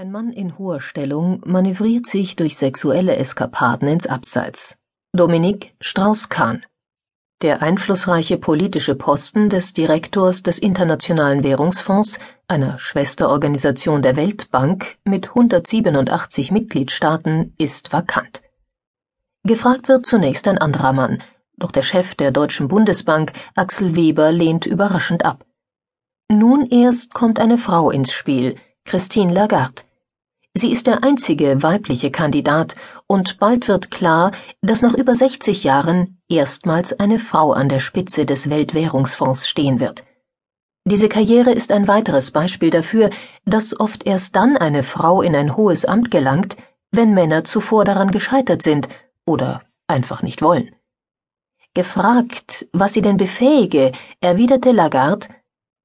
Ein Mann in hoher Stellung manövriert sich durch sexuelle Eskapaden ins Abseits. Dominique Strauss-Kahn. Der einflussreiche politische Posten des Direktors des Internationalen Währungsfonds, einer Schwesterorganisation der Weltbank mit 187 Mitgliedstaaten, ist vakant. Gefragt wird zunächst ein anderer Mann, doch der Chef der Deutschen Bundesbank, Axel Weber, lehnt überraschend ab. Nun erst kommt eine Frau ins Spiel, Christine Lagarde. Sie ist der einzige weibliche Kandidat, und bald wird klar, dass nach über 60 Jahren erstmals eine Frau an der Spitze des Weltwährungsfonds stehen wird. Diese Karriere ist ein weiteres Beispiel dafür, dass oft erst dann eine Frau in ein hohes Amt gelangt, wenn Männer zuvor daran gescheitert sind oder einfach nicht wollen. Gefragt, was sie denn befähige, erwiderte Lagarde,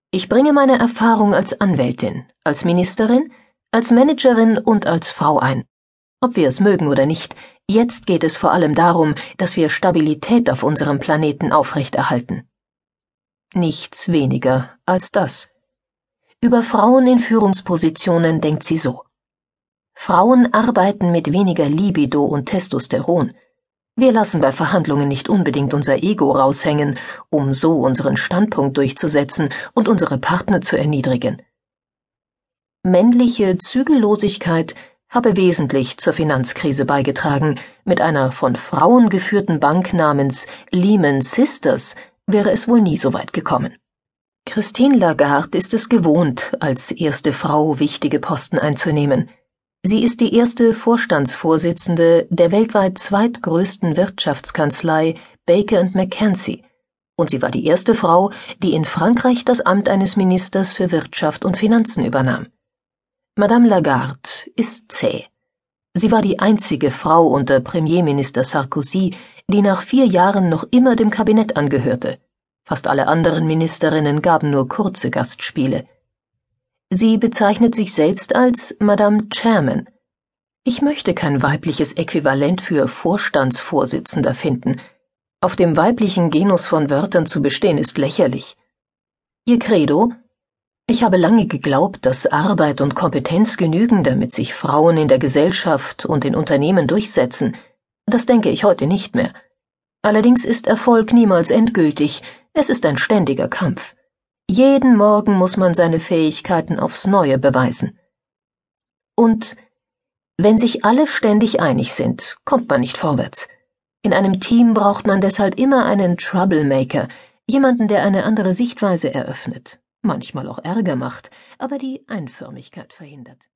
ich bringe meine Erfahrung als Anwältin, als Ministerin, als Managerin und als Frau ein. Ob wir es mögen oder nicht, jetzt geht es vor allem darum, dass wir Stabilität auf unserem Planeten aufrechterhalten. Nichts weniger als das. Über Frauen in Führungspositionen denkt sie so. Frauen arbeiten mit weniger Libido und Testosteron. Wir lassen bei Verhandlungen nicht unbedingt unser Ego raushängen, um so unseren Standpunkt durchzusetzen und unsere Partner zu erniedrigen. Männliche Zügellosigkeit habe wesentlich zur Finanzkrise beigetragen. Mit einer von Frauen geführten Bank namens Lehman Sisters wäre es wohl nie so weit gekommen. Christine Lagarde ist es gewohnt, als erste Frau wichtige Posten einzunehmen. Sie ist die erste Vorstandsvorsitzende der weltweit zweitgrößten Wirtschaftskanzlei Baker McKenzie und sie war die erste Frau, die in Frankreich das Amt eines Ministers für Wirtschaft und Finanzen übernahm. Madame Lagarde ist zäh. Sie war die einzige Frau unter Premierminister Sarkozy, die nach vier Jahren noch immer dem Kabinett angehörte. Fast alle anderen Ministerinnen gaben nur kurze Gastspiele. Sie bezeichnet sich selbst als Madame Chairman. Ich möchte kein weibliches Äquivalent für Vorstandsvorsitzender finden. Auf dem weiblichen Genus von Wörtern zu bestehen ist lächerlich. Ihr Credo ich habe lange geglaubt, dass Arbeit und Kompetenz genügen, damit sich Frauen in der Gesellschaft und in Unternehmen durchsetzen. Das denke ich heute nicht mehr. Allerdings ist Erfolg niemals endgültig, es ist ein ständiger Kampf. Jeden Morgen muss man seine Fähigkeiten aufs neue beweisen. Und wenn sich alle ständig einig sind, kommt man nicht vorwärts. In einem Team braucht man deshalb immer einen Troublemaker, jemanden, der eine andere Sichtweise eröffnet manchmal auch Ärger macht, aber die Einförmigkeit verhindert.